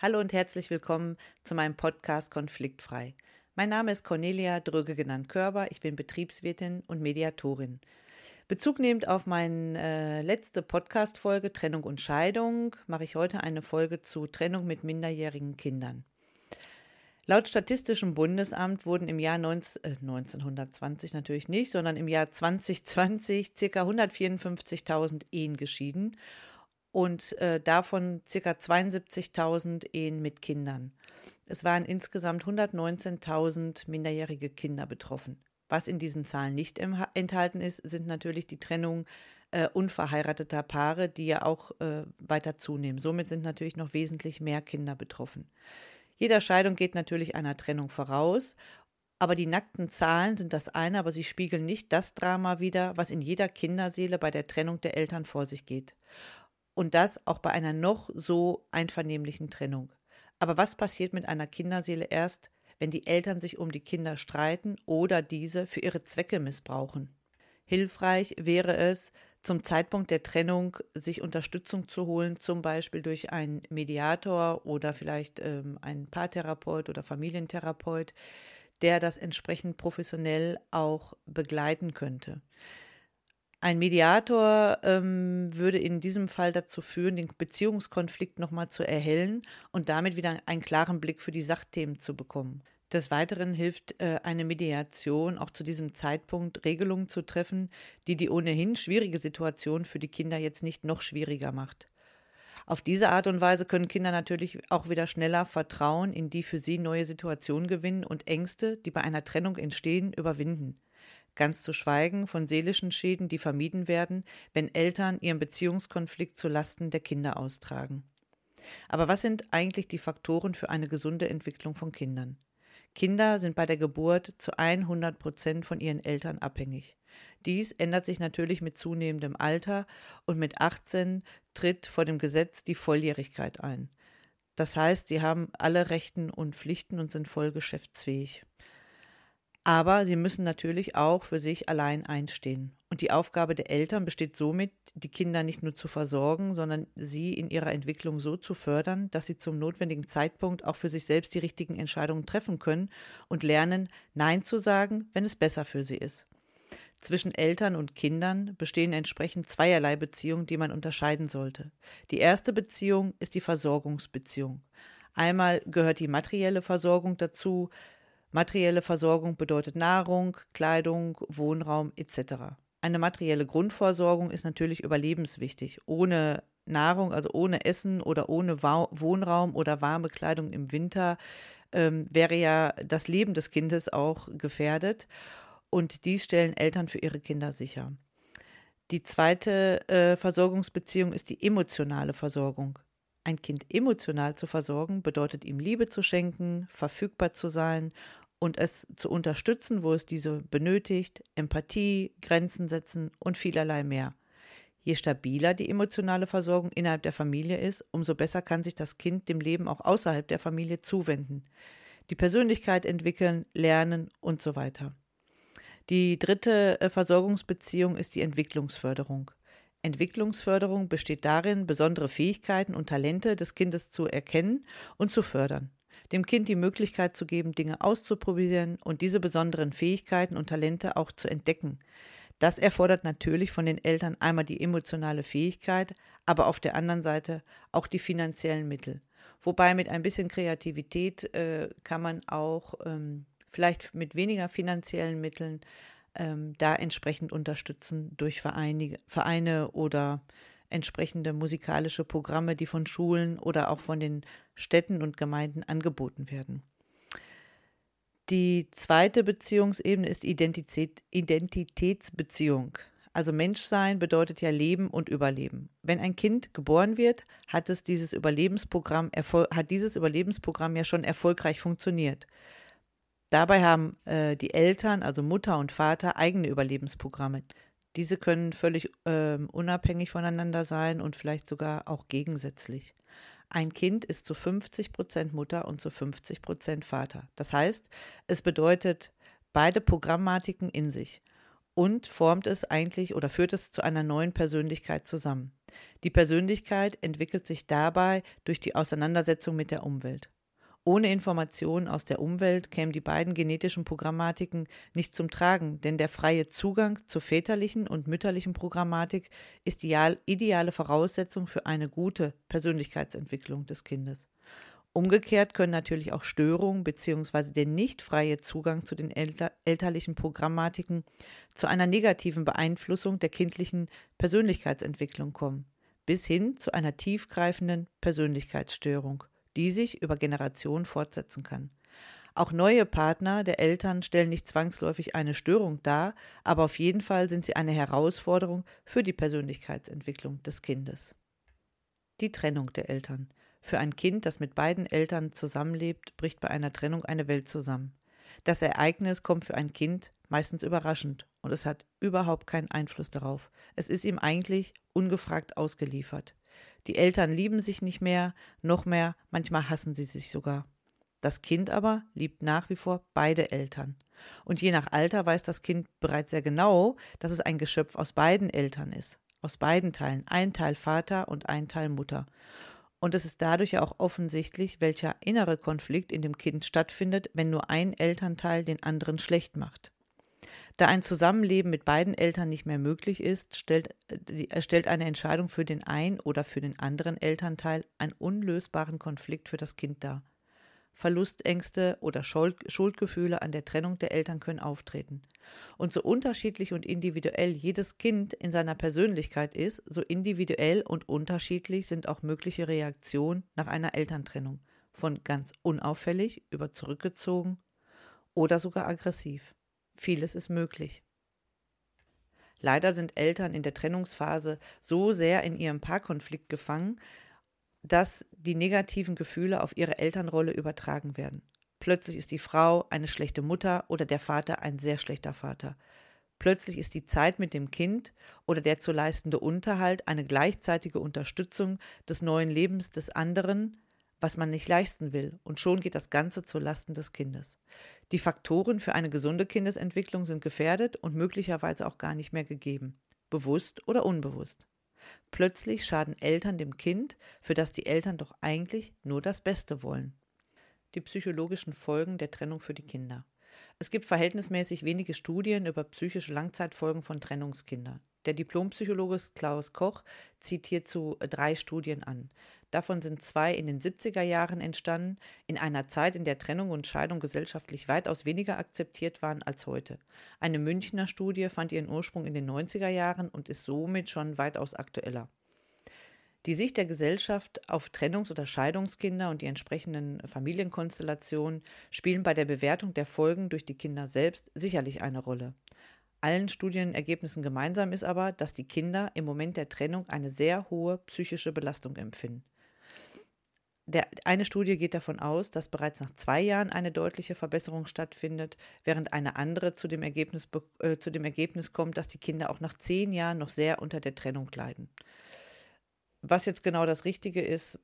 Hallo und herzlich willkommen zu meinem Podcast Konfliktfrei. Mein Name ist Cornelia Dröge genannt Körber. Ich bin Betriebswirtin und Mediatorin. Bezug nehmend auf meine äh, letzte Podcast-Folge Trennung und Scheidung mache ich heute eine Folge zu Trennung mit minderjährigen Kindern. Laut Statistischem Bundesamt wurden im Jahr 19, äh, 1920 natürlich nicht, sondern im Jahr 2020 ca. 154.000 Ehen geschieden und äh, davon ca. 72.000 Ehen mit Kindern. Es waren insgesamt 119.000 minderjährige Kinder betroffen. Was in diesen Zahlen nicht enthalten ist, sind natürlich die Trennung äh, unverheirateter Paare, die ja auch äh, weiter zunehmen. Somit sind natürlich noch wesentlich mehr Kinder betroffen. Jeder Scheidung geht natürlich einer Trennung voraus, aber die nackten Zahlen sind das eine, aber sie spiegeln nicht das Drama wider, was in jeder Kinderseele bei der Trennung der Eltern vor sich geht. Und das auch bei einer noch so einvernehmlichen Trennung. Aber was passiert mit einer Kinderseele erst, wenn die Eltern sich um die Kinder streiten oder diese für ihre Zwecke missbrauchen? Hilfreich wäre es, zum Zeitpunkt der Trennung sich Unterstützung zu holen, zum Beispiel durch einen Mediator oder vielleicht ähm, einen Paartherapeut oder Familientherapeut, der das entsprechend professionell auch begleiten könnte. Ein Mediator ähm, würde in diesem Fall dazu führen, den Beziehungskonflikt nochmal zu erhellen und damit wieder einen klaren Blick für die Sachthemen zu bekommen. Des Weiteren hilft äh, eine Mediation auch zu diesem Zeitpunkt Regelungen zu treffen, die die ohnehin schwierige Situation für die Kinder jetzt nicht noch schwieriger macht. Auf diese Art und Weise können Kinder natürlich auch wieder schneller Vertrauen in die für sie neue Situation gewinnen und Ängste, die bei einer Trennung entstehen, überwinden ganz zu schweigen von seelischen Schäden, die vermieden werden, wenn Eltern ihren Beziehungskonflikt zu Lasten der Kinder austragen. Aber was sind eigentlich die Faktoren für eine gesunde Entwicklung von Kindern? Kinder sind bei der Geburt zu 100 Prozent von ihren Eltern abhängig. Dies ändert sich natürlich mit zunehmendem Alter und mit 18 tritt vor dem Gesetz die Volljährigkeit ein. Das heißt, sie haben alle Rechten und Pflichten und sind voll geschäftsfähig. Aber sie müssen natürlich auch für sich allein einstehen. Und die Aufgabe der Eltern besteht somit, die Kinder nicht nur zu versorgen, sondern sie in ihrer Entwicklung so zu fördern, dass sie zum notwendigen Zeitpunkt auch für sich selbst die richtigen Entscheidungen treffen können und lernen, Nein zu sagen, wenn es besser für sie ist. Zwischen Eltern und Kindern bestehen entsprechend zweierlei Beziehungen, die man unterscheiden sollte. Die erste Beziehung ist die Versorgungsbeziehung. Einmal gehört die materielle Versorgung dazu, Materielle Versorgung bedeutet Nahrung, Kleidung, Wohnraum etc. Eine materielle Grundversorgung ist natürlich überlebenswichtig. Ohne Nahrung, also ohne Essen oder ohne Wohnraum oder warme Kleidung im Winter ähm, wäre ja das Leben des Kindes auch gefährdet. Und dies stellen Eltern für ihre Kinder sicher. Die zweite äh, Versorgungsbeziehung ist die emotionale Versorgung. Ein Kind emotional zu versorgen bedeutet ihm Liebe zu schenken, verfügbar zu sein und es zu unterstützen, wo es diese benötigt, Empathie, Grenzen setzen und vielerlei mehr. Je stabiler die emotionale Versorgung innerhalb der Familie ist, umso besser kann sich das Kind dem Leben auch außerhalb der Familie zuwenden, die Persönlichkeit entwickeln, lernen und so weiter. Die dritte äh, Versorgungsbeziehung ist die Entwicklungsförderung. Entwicklungsförderung besteht darin, besondere Fähigkeiten und Talente des Kindes zu erkennen und zu fördern. Dem Kind die Möglichkeit zu geben, Dinge auszuprobieren und diese besonderen Fähigkeiten und Talente auch zu entdecken. Das erfordert natürlich von den Eltern einmal die emotionale Fähigkeit, aber auf der anderen Seite auch die finanziellen Mittel. Wobei mit ein bisschen Kreativität äh, kann man auch ähm, vielleicht mit weniger finanziellen Mitteln ähm, da entsprechend unterstützen durch Vereine, Vereine oder entsprechende musikalische Programme, die von Schulen oder auch von den Städten und Gemeinden angeboten werden. Die zweite Beziehungsebene ist Identität, Identitätsbeziehung. Also Menschsein bedeutet ja Leben und Überleben. Wenn ein Kind geboren wird, hat es dieses Überlebensprogramm hat dieses Überlebensprogramm ja schon erfolgreich funktioniert. Dabei haben äh, die Eltern, also Mutter und Vater, eigene Überlebensprogramme. Diese können völlig äh, unabhängig voneinander sein und vielleicht sogar auch gegensätzlich. Ein Kind ist zu 50 Prozent Mutter und zu 50 Prozent Vater. Das heißt, es bedeutet beide Programmatiken in sich und formt es eigentlich oder führt es zu einer neuen Persönlichkeit zusammen. Die Persönlichkeit entwickelt sich dabei durch die Auseinandersetzung mit der Umwelt. Ohne Informationen aus der Umwelt kämen die beiden genetischen Programmatiken nicht zum Tragen, denn der freie Zugang zur väterlichen und mütterlichen Programmatik ist die ideale Voraussetzung für eine gute Persönlichkeitsentwicklung des Kindes. Umgekehrt können natürlich auch Störungen bzw. der nicht freie Zugang zu den elter elterlichen Programmatiken zu einer negativen Beeinflussung der kindlichen Persönlichkeitsentwicklung kommen, bis hin zu einer tiefgreifenden Persönlichkeitsstörung die sich über Generationen fortsetzen kann. Auch neue Partner der Eltern stellen nicht zwangsläufig eine Störung dar, aber auf jeden Fall sind sie eine Herausforderung für die Persönlichkeitsentwicklung des Kindes. Die Trennung der Eltern. Für ein Kind, das mit beiden Eltern zusammenlebt, bricht bei einer Trennung eine Welt zusammen. Das Ereignis kommt für ein Kind meistens überraschend und es hat überhaupt keinen Einfluss darauf. Es ist ihm eigentlich ungefragt ausgeliefert. Die Eltern lieben sich nicht mehr, noch mehr, manchmal hassen sie sich sogar. Das Kind aber liebt nach wie vor beide Eltern. Und je nach Alter weiß das Kind bereits sehr genau, dass es ein Geschöpf aus beiden Eltern ist. Aus beiden Teilen. Ein Teil Vater und ein Teil Mutter. Und es ist dadurch ja auch offensichtlich, welcher innere Konflikt in dem Kind stattfindet, wenn nur ein Elternteil den anderen schlecht macht. Da ein Zusammenleben mit beiden Eltern nicht mehr möglich ist, stellt, äh, stellt eine Entscheidung für den einen oder für den anderen Elternteil einen unlösbaren Konflikt für das Kind dar. Verlustängste oder Schuldgefühle an der Trennung der Eltern können auftreten. Und so unterschiedlich und individuell jedes Kind in seiner Persönlichkeit ist, so individuell und unterschiedlich sind auch mögliche Reaktionen nach einer Elterntrennung, von ganz unauffällig über zurückgezogen oder sogar aggressiv. Vieles ist möglich. Leider sind Eltern in der Trennungsphase so sehr in ihrem Paarkonflikt gefangen, dass die negativen Gefühle auf ihre Elternrolle übertragen werden. Plötzlich ist die Frau eine schlechte Mutter oder der Vater ein sehr schlechter Vater. Plötzlich ist die Zeit mit dem Kind oder der zu leistende Unterhalt eine gleichzeitige Unterstützung des neuen Lebens des anderen, was man nicht leisten will, und schon geht das Ganze zu Lasten des Kindes. Die Faktoren für eine gesunde Kindesentwicklung sind gefährdet und möglicherweise auch gar nicht mehr gegeben, bewusst oder unbewusst. Plötzlich schaden Eltern dem Kind, für das die Eltern doch eigentlich nur das Beste wollen. Die psychologischen Folgen der Trennung für die Kinder. Es gibt verhältnismäßig wenige Studien über psychische Langzeitfolgen von Trennungskindern. Der Diplompsychologe Klaus Koch zieht hierzu drei Studien an. Davon sind zwei in den 70er Jahren entstanden, in einer Zeit, in der Trennung und Scheidung gesellschaftlich weitaus weniger akzeptiert waren als heute. Eine Münchner Studie fand ihren Ursprung in den 90er Jahren und ist somit schon weitaus aktueller. Die Sicht der Gesellschaft auf Trennungs- oder Scheidungskinder und die entsprechenden Familienkonstellationen spielen bei der Bewertung der Folgen durch die Kinder selbst sicherlich eine Rolle. Allen Studienergebnissen gemeinsam ist aber, dass die Kinder im Moment der Trennung eine sehr hohe psychische Belastung empfinden. Der, eine Studie geht davon aus, dass bereits nach zwei Jahren eine deutliche Verbesserung stattfindet, während eine andere zu dem, Ergebnis, äh, zu dem Ergebnis kommt, dass die Kinder auch nach zehn Jahren noch sehr unter der Trennung leiden. Was jetzt genau das Richtige ist,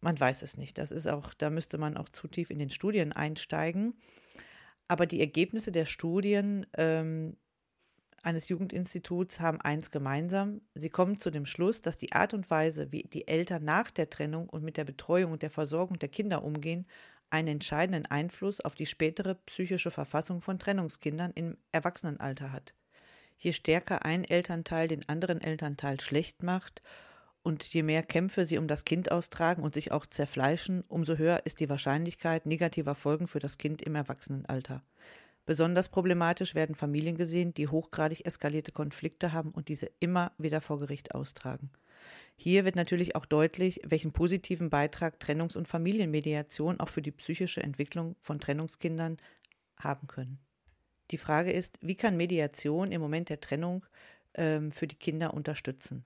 man weiß es nicht. Das ist auch, da müsste man auch zu tief in den Studien einsteigen. Aber die Ergebnisse der Studien ähm, eines Jugendinstituts haben eins gemeinsam. Sie kommen zu dem Schluss, dass die Art und Weise, wie die Eltern nach der Trennung und mit der Betreuung und der Versorgung der Kinder umgehen, einen entscheidenden Einfluss auf die spätere psychische Verfassung von Trennungskindern im Erwachsenenalter hat. Je stärker ein Elternteil den anderen Elternteil schlecht macht und je mehr Kämpfe sie um das Kind austragen und sich auch zerfleischen, umso höher ist die Wahrscheinlichkeit negativer Folgen für das Kind im Erwachsenenalter. Besonders problematisch werden Familien gesehen, die hochgradig eskalierte Konflikte haben und diese immer wieder vor Gericht austragen. Hier wird natürlich auch deutlich, welchen positiven Beitrag Trennungs- und Familienmediation auch für die psychische Entwicklung von Trennungskindern haben können. Die Frage ist, wie kann Mediation im Moment der Trennung ähm, für die Kinder unterstützen?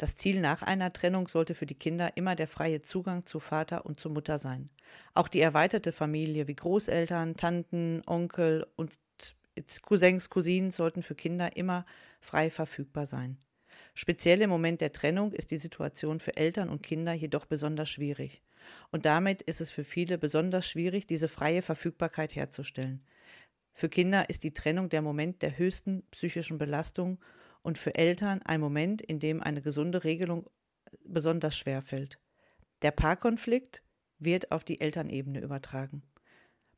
Das Ziel nach einer Trennung sollte für die Kinder immer der freie Zugang zu Vater und zu Mutter sein. Auch die erweiterte Familie wie Großeltern, Tanten, Onkel und Cousins, Cousinen sollten für Kinder immer frei verfügbar sein. Speziell im Moment der Trennung ist die Situation für Eltern und Kinder jedoch besonders schwierig. Und damit ist es für viele besonders schwierig, diese freie Verfügbarkeit herzustellen. Für Kinder ist die Trennung der Moment der höchsten psychischen Belastung und für Eltern ein Moment, in dem eine gesunde Regelung besonders schwer fällt. Der Paarkonflikt wird auf die Elternebene übertragen.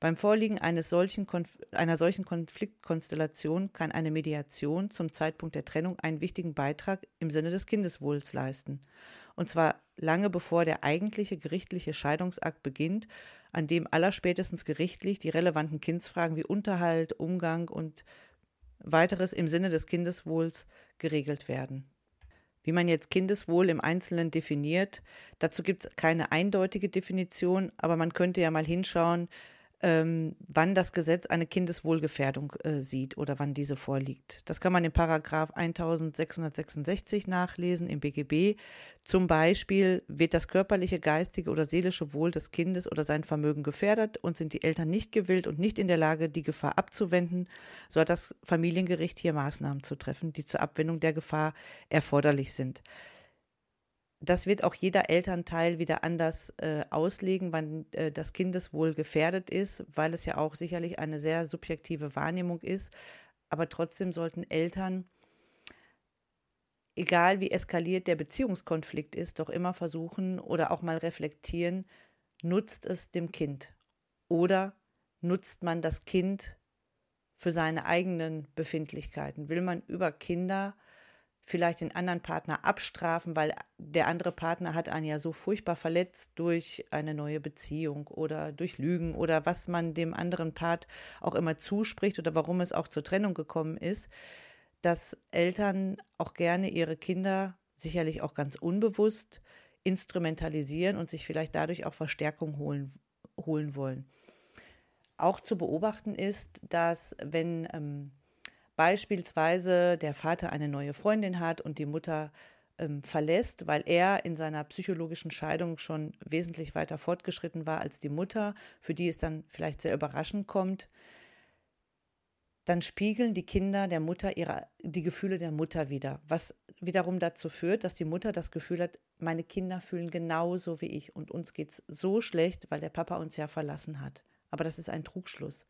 Beim Vorliegen solchen einer solchen Konfliktkonstellation kann eine Mediation zum Zeitpunkt der Trennung einen wichtigen Beitrag im Sinne des Kindeswohls leisten. Und zwar lange bevor der eigentliche gerichtliche Scheidungsakt beginnt, an dem allerspätestens gerichtlich die relevanten Kindsfragen wie Unterhalt, Umgang und weiteres im Sinne des Kindeswohls geregelt werden. Wie man jetzt Kindeswohl im Einzelnen definiert, dazu gibt es keine eindeutige Definition, aber man könnte ja mal hinschauen, ähm, wann das Gesetz eine Kindeswohlgefährdung äh, sieht oder wann diese vorliegt. Das kann man in Paragraph 1666 nachlesen im BGB. Zum Beispiel wird das körperliche, geistige oder seelische Wohl des Kindes oder sein Vermögen gefährdet und sind die Eltern nicht gewillt und nicht in der Lage, die Gefahr abzuwenden, so hat das Familiengericht hier Maßnahmen zu treffen, die zur Abwendung der Gefahr erforderlich sind das wird auch jeder Elternteil wieder anders äh, auslegen, wann äh, das Kindeswohl gefährdet ist, weil es ja auch sicherlich eine sehr subjektive Wahrnehmung ist. Aber trotzdem sollten Eltern, egal wie eskaliert der Beziehungskonflikt ist, doch immer versuchen oder auch mal reflektieren, nutzt es dem Kind oder nutzt man das Kind für seine eigenen Befindlichkeiten? Will man über Kinder vielleicht den anderen Partner abstrafen, weil der andere Partner hat einen ja so furchtbar verletzt durch eine neue Beziehung oder durch Lügen oder was man dem anderen Part auch immer zuspricht oder warum es auch zur Trennung gekommen ist, dass Eltern auch gerne ihre Kinder sicherlich auch ganz unbewusst instrumentalisieren und sich vielleicht dadurch auch Verstärkung holen, holen wollen. Auch zu beobachten ist, dass wenn ähm, beispielsweise der Vater eine neue Freundin hat und die Mutter ähm, verlässt, weil er in seiner psychologischen Scheidung schon wesentlich weiter fortgeschritten war als die Mutter, für die es dann vielleicht sehr überraschend kommt, dann spiegeln die Kinder der Mutter ihre, die Gefühle der Mutter wieder, was wiederum dazu führt, dass die Mutter das Gefühl hat, meine Kinder fühlen genauso wie ich und uns geht es so schlecht, weil der Papa uns ja verlassen hat. Aber das ist ein Trugschluss.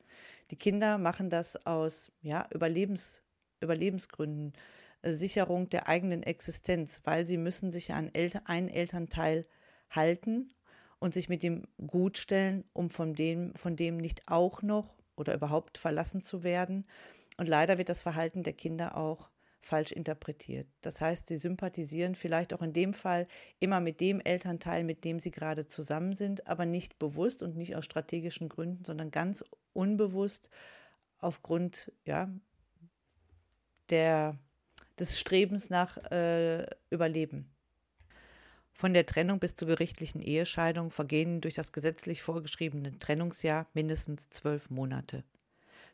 Die Kinder machen das aus ja, Überlebens, Überlebensgründen, äh, Sicherung der eigenen Existenz, weil sie müssen sich an Elter, einen Elternteil halten und sich mit dem gut stellen, um von dem, von dem nicht auch noch oder überhaupt verlassen zu werden. Und leider wird das Verhalten der Kinder auch falsch interpretiert. Das heißt, sie sympathisieren vielleicht auch in dem Fall immer mit dem Elternteil, mit dem sie gerade zusammen sind, aber nicht bewusst und nicht aus strategischen Gründen, sondern ganz unbewusst aufgrund ja, der, des Strebens nach äh, Überleben. Von der Trennung bis zur gerichtlichen Ehescheidung vergehen durch das gesetzlich vorgeschriebene Trennungsjahr mindestens zwölf Monate.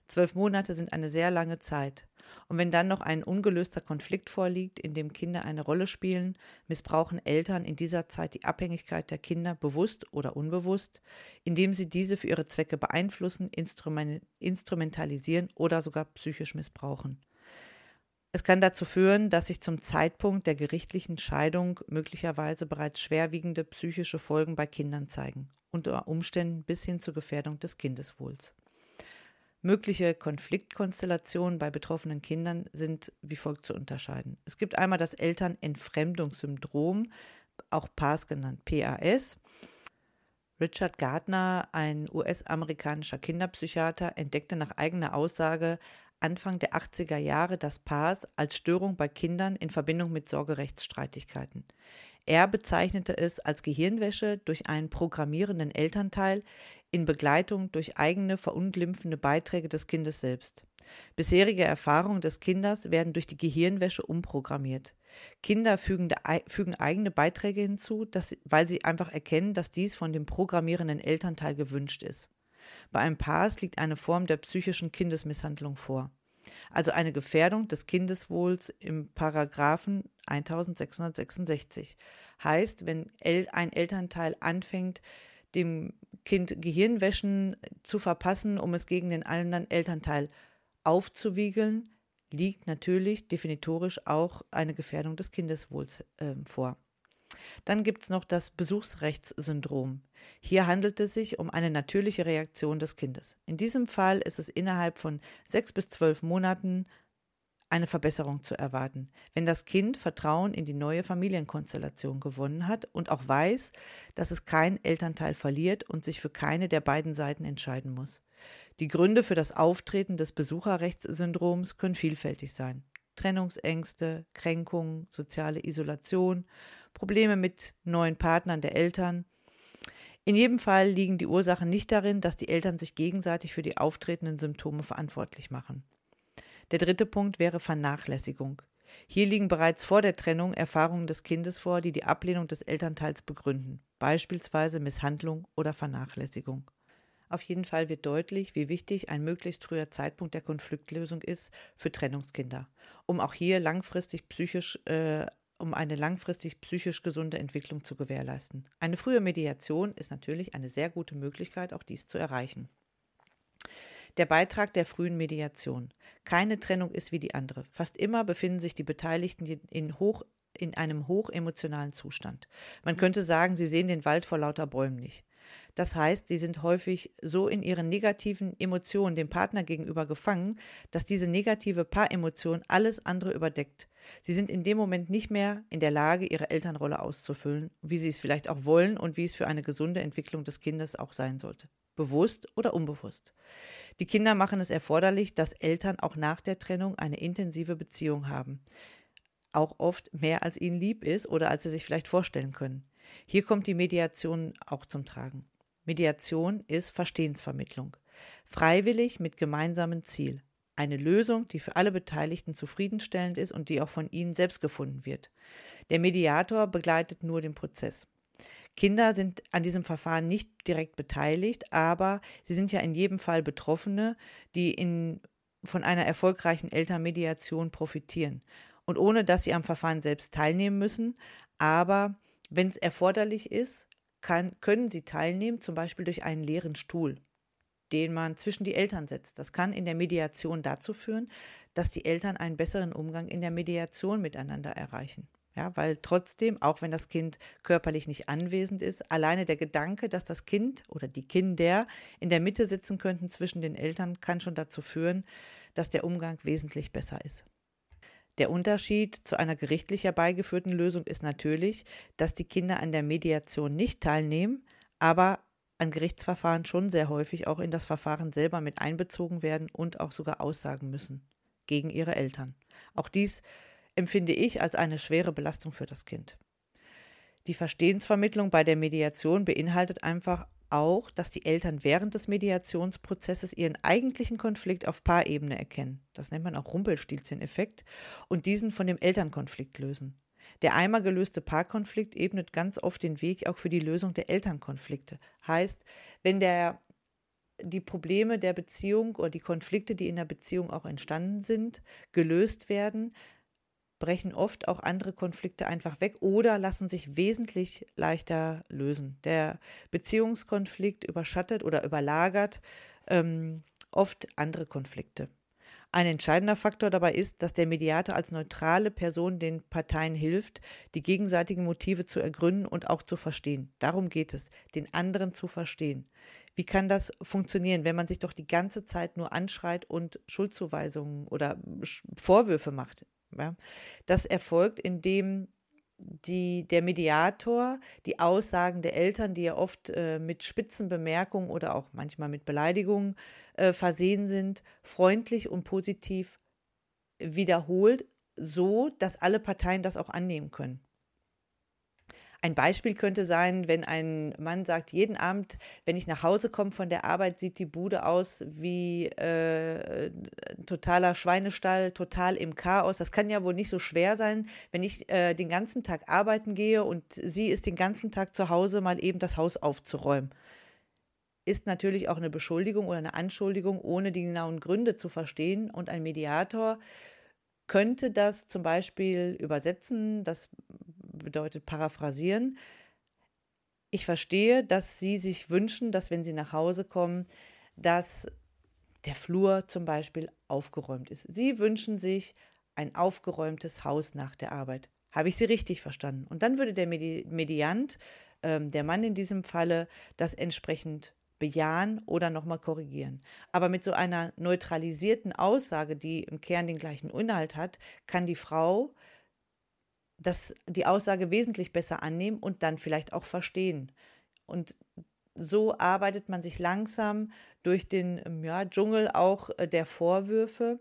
Zwölf Monate sind eine sehr lange Zeit. Und wenn dann noch ein ungelöster Konflikt vorliegt, in dem Kinder eine Rolle spielen, missbrauchen Eltern in dieser Zeit die Abhängigkeit der Kinder bewusst oder unbewusst, indem sie diese für ihre Zwecke beeinflussen, instrumentalisieren oder sogar psychisch missbrauchen. Es kann dazu führen, dass sich zum Zeitpunkt der gerichtlichen Scheidung möglicherweise bereits schwerwiegende psychische Folgen bei Kindern zeigen, unter Umständen bis hin zur Gefährdung des Kindeswohls. Mögliche Konfliktkonstellationen bei betroffenen Kindern sind wie folgt zu unterscheiden. Es gibt einmal das Elternentfremdungssyndrom, auch PAS genannt, PAS. Richard Gardner, ein US-amerikanischer Kinderpsychiater, entdeckte nach eigener Aussage Anfang der 80er Jahre das PAS als Störung bei Kindern in Verbindung mit Sorgerechtsstreitigkeiten. Er bezeichnete es als Gehirnwäsche durch einen programmierenden Elternteil in Begleitung durch eigene verunglimpfende Beiträge des Kindes selbst. Bisherige Erfahrungen des Kindes werden durch die Gehirnwäsche umprogrammiert. Kinder fügen, fügen eigene Beiträge hinzu, dass, weil sie einfach erkennen, dass dies von dem programmierenden Elternteil gewünscht ist. Bei einem Paars liegt eine Form der psychischen Kindesmisshandlung vor also eine Gefährdung des Kindeswohls im Paragraphen 1666. Heißt, wenn ein Elternteil anfängt, dem Kind Gehirnwäschen zu verpassen, um es gegen den anderen Elternteil aufzuwiegeln, liegt natürlich definitorisch auch eine Gefährdung des Kindeswohls äh, vor. Dann gibt es noch das Besuchsrechtssyndrom. Hier handelt es sich um eine natürliche Reaktion des Kindes. In diesem Fall ist es innerhalb von sechs bis zwölf Monaten eine Verbesserung zu erwarten, wenn das Kind Vertrauen in die neue Familienkonstellation gewonnen hat und auch weiß, dass es keinen Elternteil verliert und sich für keine der beiden Seiten entscheiden muss. Die Gründe für das Auftreten des Besucherrechtssyndroms können vielfältig sein. Trennungsängste, Kränkungen, soziale Isolation, Probleme mit neuen Partnern der Eltern. In jedem Fall liegen die Ursachen nicht darin, dass die Eltern sich gegenseitig für die auftretenden Symptome verantwortlich machen. Der dritte Punkt wäre Vernachlässigung. Hier liegen bereits vor der Trennung Erfahrungen des Kindes vor, die die Ablehnung des Elternteils begründen, beispielsweise Misshandlung oder Vernachlässigung. Auf jeden Fall wird deutlich, wie wichtig ein möglichst früher Zeitpunkt der Konfliktlösung ist für Trennungskinder, um auch hier langfristig psychisch äh, um eine langfristig psychisch gesunde Entwicklung zu gewährleisten. Eine frühe Mediation ist natürlich eine sehr gute Möglichkeit, auch dies zu erreichen. Der Beitrag der frühen Mediation. Keine Trennung ist wie die andere. Fast immer befinden sich die Beteiligten in, hoch, in einem hochemotionalen Zustand. Man könnte sagen, sie sehen den Wald vor lauter Bäumen nicht. Das heißt, sie sind häufig so in ihren negativen Emotionen dem Partner gegenüber gefangen, dass diese negative Paaremotion alles andere überdeckt. Sie sind in dem Moment nicht mehr in der Lage, ihre Elternrolle auszufüllen, wie sie es vielleicht auch wollen und wie es für eine gesunde Entwicklung des Kindes auch sein sollte. Bewusst oder unbewusst. Die Kinder machen es erforderlich, dass Eltern auch nach der Trennung eine intensive Beziehung haben. Auch oft mehr als ihnen lieb ist oder als sie sich vielleicht vorstellen können. Hier kommt die Mediation auch zum Tragen. Mediation ist Verstehensvermittlung. Freiwillig mit gemeinsamem Ziel. Eine Lösung, die für alle Beteiligten zufriedenstellend ist und die auch von ihnen selbst gefunden wird. Der Mediator begleitet nur den Prozess. Kinder sind an diesem Verfahren nicht direkt beteiligt, aber sie sind ja in jedem Fall Betroffene, die in, von einer erfolgreichen Elternmediation profitieren. Und ohne dass sie am Verfahren selbst teilnehmen müssen, aber wenn es erforderlich ist, kann, können sie teilnehmen, zum Beispiel durch einen leeren Stuhl, den man zwischen die Eltern setzt. Das kann in der Mediation dazu führen, dass die Eltern einen besseren Umgang in der Mediation miteinander erreichen. Ja, weil trotzdem, auch wenn das Kind körperlich nicht anwesend ist, alleine der Gedanke, dass das Kind oder die Kinder in der Mitte sitzen könnten zwischen den Eltern, kann schon dazu führen, dass der Umgang wesentlich besser ist. Der Unterschied zu einer gerichtlich herbeigeführten Lösung ist natürlich, dass die Kinder an der Mediation nicht teilnehmen, aber an Gerichtsverfahren schon sehr häufig auch in das Verfahren selber mit einbezogen werden und auch sogar aussagen müssen gegen ihre Eltern. Auch dies empfinde ich als eine schwere Belastung für das Kind. Die Verstehensvermittlung bei der Mediation beinhaltet einfach auch, dass die Eltern während des Mediationsprozesses ihren eigentlichen Konflikt auf Paarebene erkennen. Das nennt man auch Rumpelstilzchen-Effekt und diesen von dem Elternkonflikt lösen. Der einmal gelöste Paarkonflikt ebnet ganz oft den Weg auch für die Lösung der Elternkonflikte. Heißt, wenn der die Probleme der Beziehung oder die Konflikte, die in der Beziehung auch entstanden sind, gelöst werden, brechen oft auch andere Konflikte einfach weg oder lassen sich wesentlich leichter lösen. Der Beziehungskonflikt überschattet oder überlagert ähm, oft andere Konflikte. Ein entscheidender Faktor dabei ist, dass der Mediator als neutrale Person den Parteien hilft, die gegenseitigen Motive zu ergründen und auch zu verstehen. Darum geht es, den anderen zu verstehen. Wie kann das funktionieren, wenn man sich doch die ganze Zeit nur anschreit und Schuldzuweisungen oder Vorwürfe macht? Ja? Das erfolgt, indem die, der Mediator die Aussagen der Eltern, die ja oft äh, mit spitzen Bemerkungen oder auch manchmal mit Beleidigungen äh, versehen sind, freundlich und positiv wiederholt, so dass alle Parteien das auch annehmen können. Ein Beispiel könnte sein, wenn ein Mann sagt, jeden Abend, wenn ich nach Hause komme von der Arbeit, sieht die Bude aus wie äh, totaler Schweinestall, total im Chaos. Das kann ja wohl nicht so schwer sein, wenn ich äh, den ganzen Tag arbeiten gehe und sie ist den ganzen Tag zu Hause, mal eben das Haus aufzuräumen. Ist natürlich auch eine Beschuldigung oder eine Anschuldigung, ohne die genauen Gründe zu verstehen. Und ein Mediator könnte das zum Beispiel übersetzen. Das bedeutet paraphrasieren. Ich verstehe, dass Sie sich wünschen, dass wenn Sie nach Hause kommen, dass der Flur zum Beispiel aufgeräumt ist. Sie wünschen sich ein aufgeräumtes Haus nach der Arbeit. Habe ich Sie richtig verstanden? Und dann würde der Medi Mediant, ähm, der Mann in diesem Falle, das entsprechend bejahen oder nochmal korrigieren. Aber mit so einer neutralisierten Aussage, die im Kern den gleichen Inhalt hat, kann die Frau das, die Aussage wesentlich besser annehmen und dann vielleicht auch verstehen. Und so arbeitet man sich langsam durch den ja, Dschungel auch äh, der Vorwürfe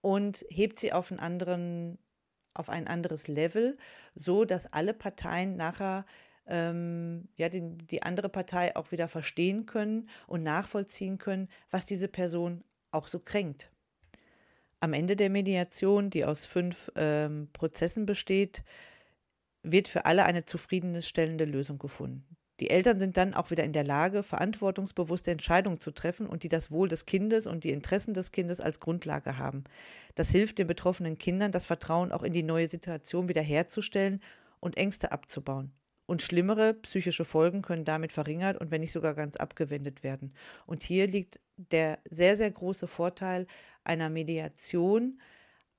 und hebt sie auf, einen anderen, auf ein anderes Level, so dass alle Parteien nachher ähm, ja, die, die andere Partei auch wieder verstehen können und nachvollziehen können, was diese Person auch so kränkt. Am Ende der Mediation, die aus fünf ähm, Prozessen besteht, wird für alle eine zufriedenstellende Lösung gefunden. Die Eltern sind dann auch wieder in der Lage, verantwortungsbewusste Entscheidungen zu treffen und die das Wohl des Kindes und die Interessen des Kindes als Grundlage haben. Das hilft den betroffenen Kindern, das Vertrauen auch in die neue Situation wiederherzustellen und Ängste abzubauen. Und schlimmere psychische Folgen können damit verringert und wenn nicht sogar ganz abgewendet werden. Und hier liegt der sehr, sehr große Vorteil einer Mediation,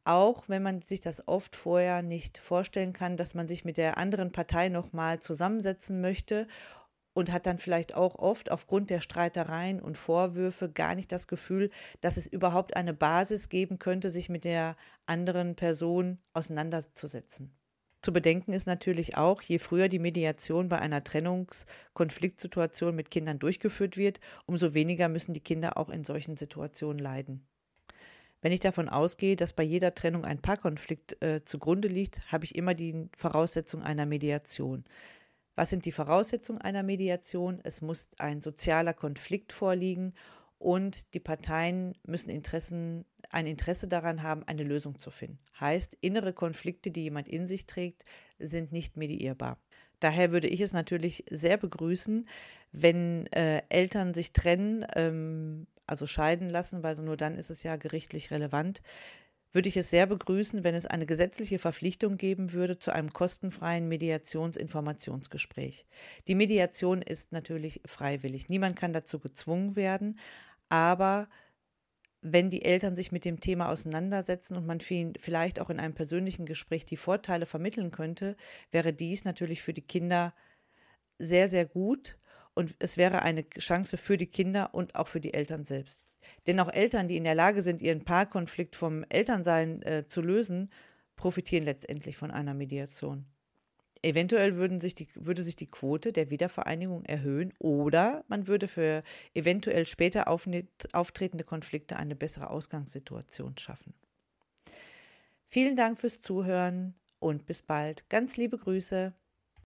auch wenn man sich das oft vorher nicht vorstellen kann, dass man sich mit der anderen Partei nochmal zusammensetzen möchte und hat dann vielleicht auch oft aufgrund der Streitereien und Vorwürfe gar nicht das Gefühl, dass es überhaupt eine Basis geben könnte, sich mit der anderen Person auseinanderzusetzen. Zu bedenken ist natürlich auch, je früher die Mediation bei einer Trennungskonfliktsituation mit Kindern durchgeführt wird, umso weniger müssen die Kinder auch in solchen Situationen leiden. Wenn ich davon ausgehe, dass bei jeder Trennung ein Paarkonflikt äh, zugrunde liegt, habe ich immer die Voraussetzung einer Mediation. Was sind die Voraussetzungen einer Mediation? Es muss ein sozialer Konflikt vorliegen und die Parteien müssen Interessen, ein Interesse daran haben, eine Lösung zu finden. Heißt, innere Konflikte, die jemand in sich trägt, sind nicht mediierbar. Daher würde ich es natürlich sehr begrüßen, wenn äh, Eltern sich trennen, ähm, also scheiden lassen, weil so nur dann ist es ja gerichtlich relevant, würde ich es sehr begrüßen, wenn es eine gesetzliche Verpflichtung geben würde zu einem kostenfreien Mediationsinformationsgespräch. Die Mediation ist natürlich freiwillig. Niemand kann dazu gezwungen werden, aber wenn die Eltern sich mit dem Thema auseinandersetzen und man vielleicht auch in einem persönlichen Gespräch die Vorteile vermitteln könnte, wäre dies natürlich für die Kinder sehr, sehr gut und es wäre eine Chance für die Kinder und auch für die Eltern selbst. Denn auch Eltern, die in der Lage sind, ihren Paarkonflikt vom Elternsein äh, zu lösen, profitieren letztendlich von einer Mediation. Eventuell sich die, würde sich die Quote der Wiedervereinigung erhöhen oder man würde für eventuell später auftretende Konflikte eine bessere Ausgangssituation schaffen. Vielen Dank fürs Zuhören und bis bald. Ganz liebe Grüße.